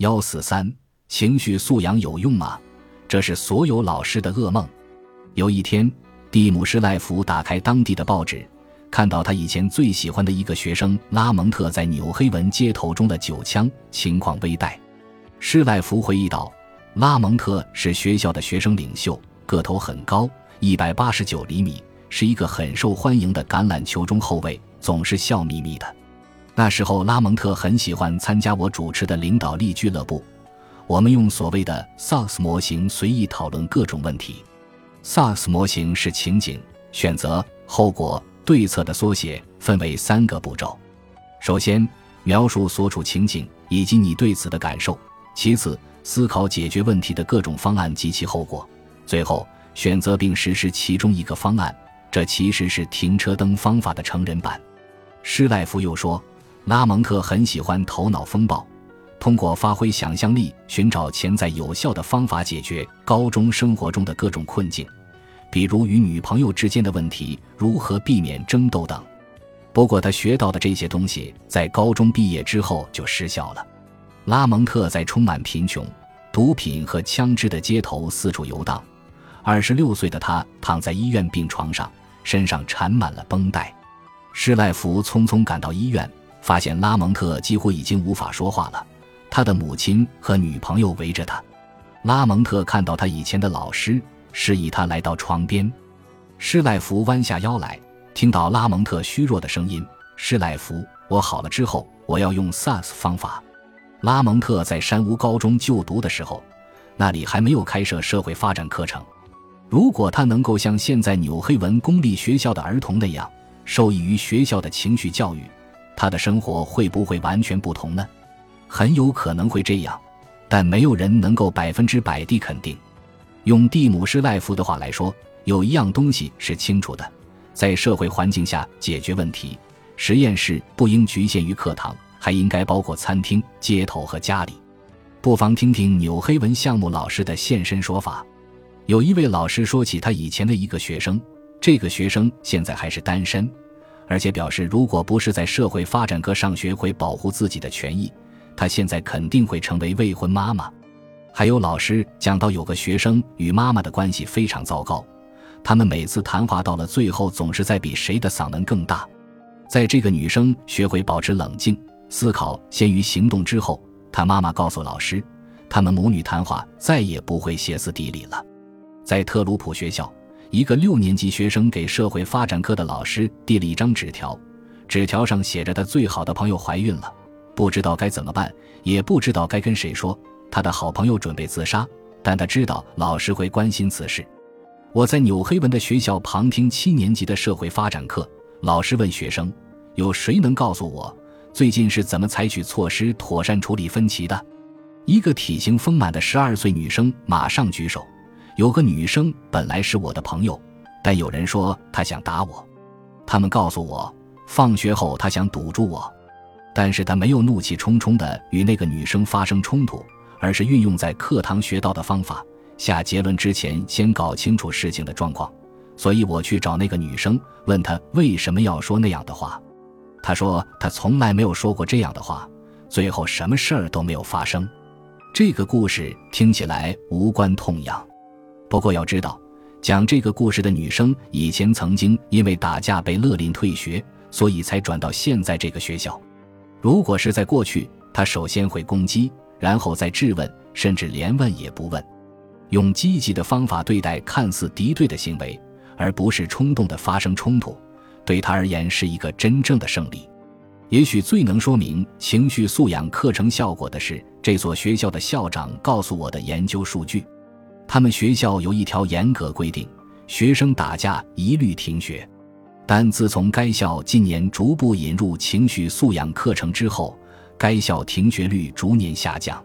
幺四三，情绪素养有用吗？这是所有老师的噩梦。有一天，蒂姆施赖弗打开当地的报纸，看到他以前最喜欢的一个学生拉蒙特在纽黑文街头中的九枪，情况危殆。施赖弗回忆道：“拉蒙特是学校的学生领袖，个头很高，一百八十九厘米，是一个很受欢迎的橄榄球中后卫，总是笑眯眯的。那时候，拉蒙特很喜欢参加我主持的领导力俱乐部，我们用所谓的 SAS 模型随意讨论各种问题。” SAS 模型是情景、选择、后果、对策的缩写，分为三个步骤。首先，描述所处情景以及你对此的感受；其次，思考解决问题的各种方案及其后果；最后，选择并实施其中一个方案。这其实是停车灯方法的成人版。施耐夫又说，拉蒙特很喜欢头脑风暴，通过发挥想象力，寻找潜在有效的方法解决高中生活中的各种困境。比如与女朋友之间的问题，如何避免争斗等。不过，他学到的这些东西在高中毕业之后就失效了。拉蒙特在充满贫穷、毒品和枪支的街头四处游荡。二十六岁的他躺在医院病床上，身上缠满了绷带。施赖弗匆匆赶到医院，发现拉蒙特几乎已经无法说话了。他的母亲和女朋友围着他。拉蒙特看到他以前的老师。示意他来到床边，施赖弗弯下腰来，听到拉蒙特虚弱的声音：“施赖弗，我好了之后，我要用 SAS 方法。”拉蒙特在山屋高中就读的时候，那里还没有开设社会发展课程。如果他能够像现在纽黑文公立学校的儿童那样受益于学校的情绪教育，他的生活会不会完全不同呢？很有可能会这样，但没有人能够百分之百地肯定。用蒂姆施赖夫的话来说，有一样东西是清楚的：在社会环境下解决问题，实验室不应局限于课堂，还应该包括餐厅、街头和家里。不妨听听纽黑文项目老师的现身说法。有一位老师说起他以前的一个学生，这个学生现在还是单身，而且表示如果不是在社会发展科上学会保护自己的权益，他现在肯定会成为未婚妈妈。还有老师讲到，有个学生与妈妈的关系非常糟糕，他们每次谈话到了最后总是在比谁的嗓门更大。在这个女生学会保持冷静、思考先于行动之后，她妈妈告诉老师，他们母女谈话再也不会歇斯底里了。在特鲁普学校，一个六年级学生给社会发展科的老师递了一张纸条，纸条上写着他最好的朋友怀孕了，不知道该怎么办，也不知道该跟谁说。他的好朋友准备自杀，但他知道老师会关心此事。我在纽黑文的学校旁听七年级的社会发展课，老师问学生：“有谁能告诉我，最近是怎么采取措施妥善处理分歧的？”一个体型丰满的十二岁女生马上举手：“有个女生本来是我的朋友，但有人说她想打我。他们告诉我，放学后她想堵住我，但是她没有怒气冲冲地与那个女生发生冲突。”而是运用在课堂学到的方法，下结论之前先搞清楚事情的状况。所以我去找那个女生，问她为什么要说那样的话。她说她从来没有说过这样的话，最后什么事儿都没有发生。这个故事听起来无关痛痒，不过要知道，讲这个故事的女生以前曾经因为打架被勒令退学，所以才转到现在这个学校。如果是在过去，她首先会攻击。然后再质问，甚至连问也不问，用积极的方法对待看似敌对的行为，而不是冲动的发生冲突，对她而言是一个真正的胜利。也许最能说明情绪素养课程效果的是这所学校的校长告诉我的研究数据。他们学校有一条严格规定，学生打架一律停学。但自从该校今年逐步引入情绪素养课程之后，该校停学率逐年下降，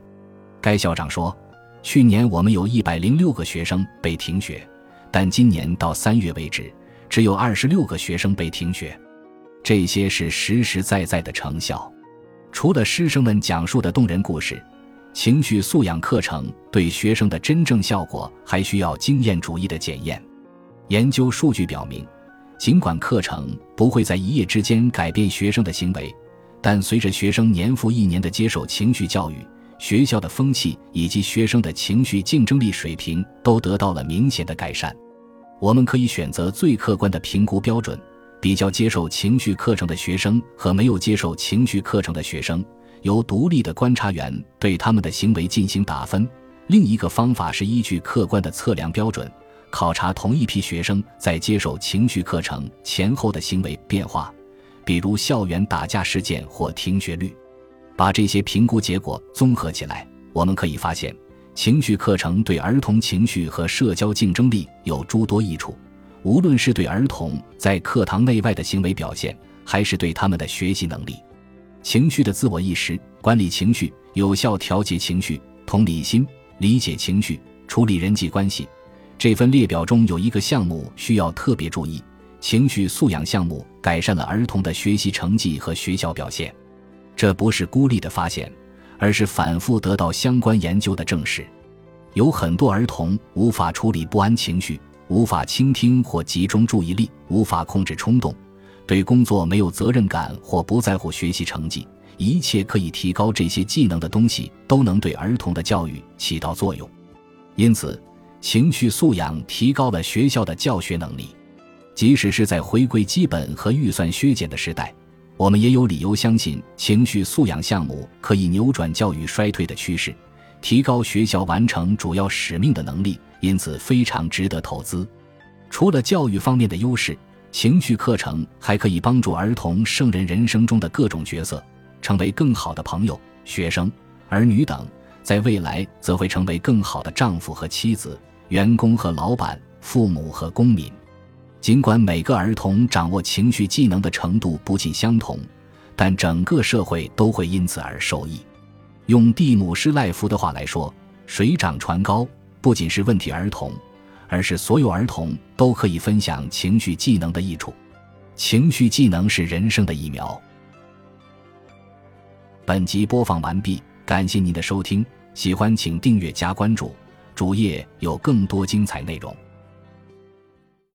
该校长说：“去年我们有一百零六个学生被停学，但今年到三月为止，只有二十六个学生被停学。这些是实实在在的成效。除了师生们讲述的动人故事，情绪素养课程对学生的真正效果还需要经验主义的检验。研究数据表明，尽管课程不会在一夜之间改变学生的行为。”但随着学生年复一年的接受情绪教育，学校的风气以及学生的情绪竞争力水平都得到了明显的改善。我们可以选择最客观的评估标准，比较接受情绪课程的学生和没有接受情绪课程的学生，由独立的观察员对他们的行为进行打分。另一个方法是依据客观的测量标准，考察同一批学生在接受情绪课程前后的行为变化，比如校园打架事件或停学率。把这些评估结果综合起来，我们可以发现，情绪课程对儿童情绪和社交竞争力有诸多益处，无论是对儿童在课堂内外的行为表现，还是对他们的学习能力。情绪的自我意识、管理情绪、有效调节情绪、同理心、理解情绪、处理人际关系，这份列表中有一个项目需要特别注意：情绪素养项目改善了儿童的学习成绩和学校表现。这不是孤立的发现，而是反复得到相关研究的证实。有很多儿童无法处理不安情绪，无法倾听或集中注意力，无法控制冲动，对工作没有责任感或不在乎学习成绩。一切可以提高这些技能的东西都能对儿童的教育起到作用。因此，情绪素养提高了学校的教学能力。即使是在回归基本和预算削减的时代。我们也有理由相信，情绪素养项目可以扭转教育衰退的趋势，提高学校完成主要使命的能力，因此非常值得投资。除了教育方面的优势，情绪课程还可以帮助儿童胜任人生中的各种角色，成为更好的朋友、学生、儿女等，在未来则会成为更好的丈夫和妻子、员工和老板、父母和公民。尽管每个儿童掌握情绪技能的程度不尽相同，但整个社会都会因此而受益。用蒂姆·施赖夫的话来说：“水涨船高，不仅是问题儿童，而是所有儿童都可以分享情绪技能的益处。情绪技能是人生的疫苗。”本集播放完毕，感谢您的收听，喜欢请订阅加关注，主页有更多精彩内容。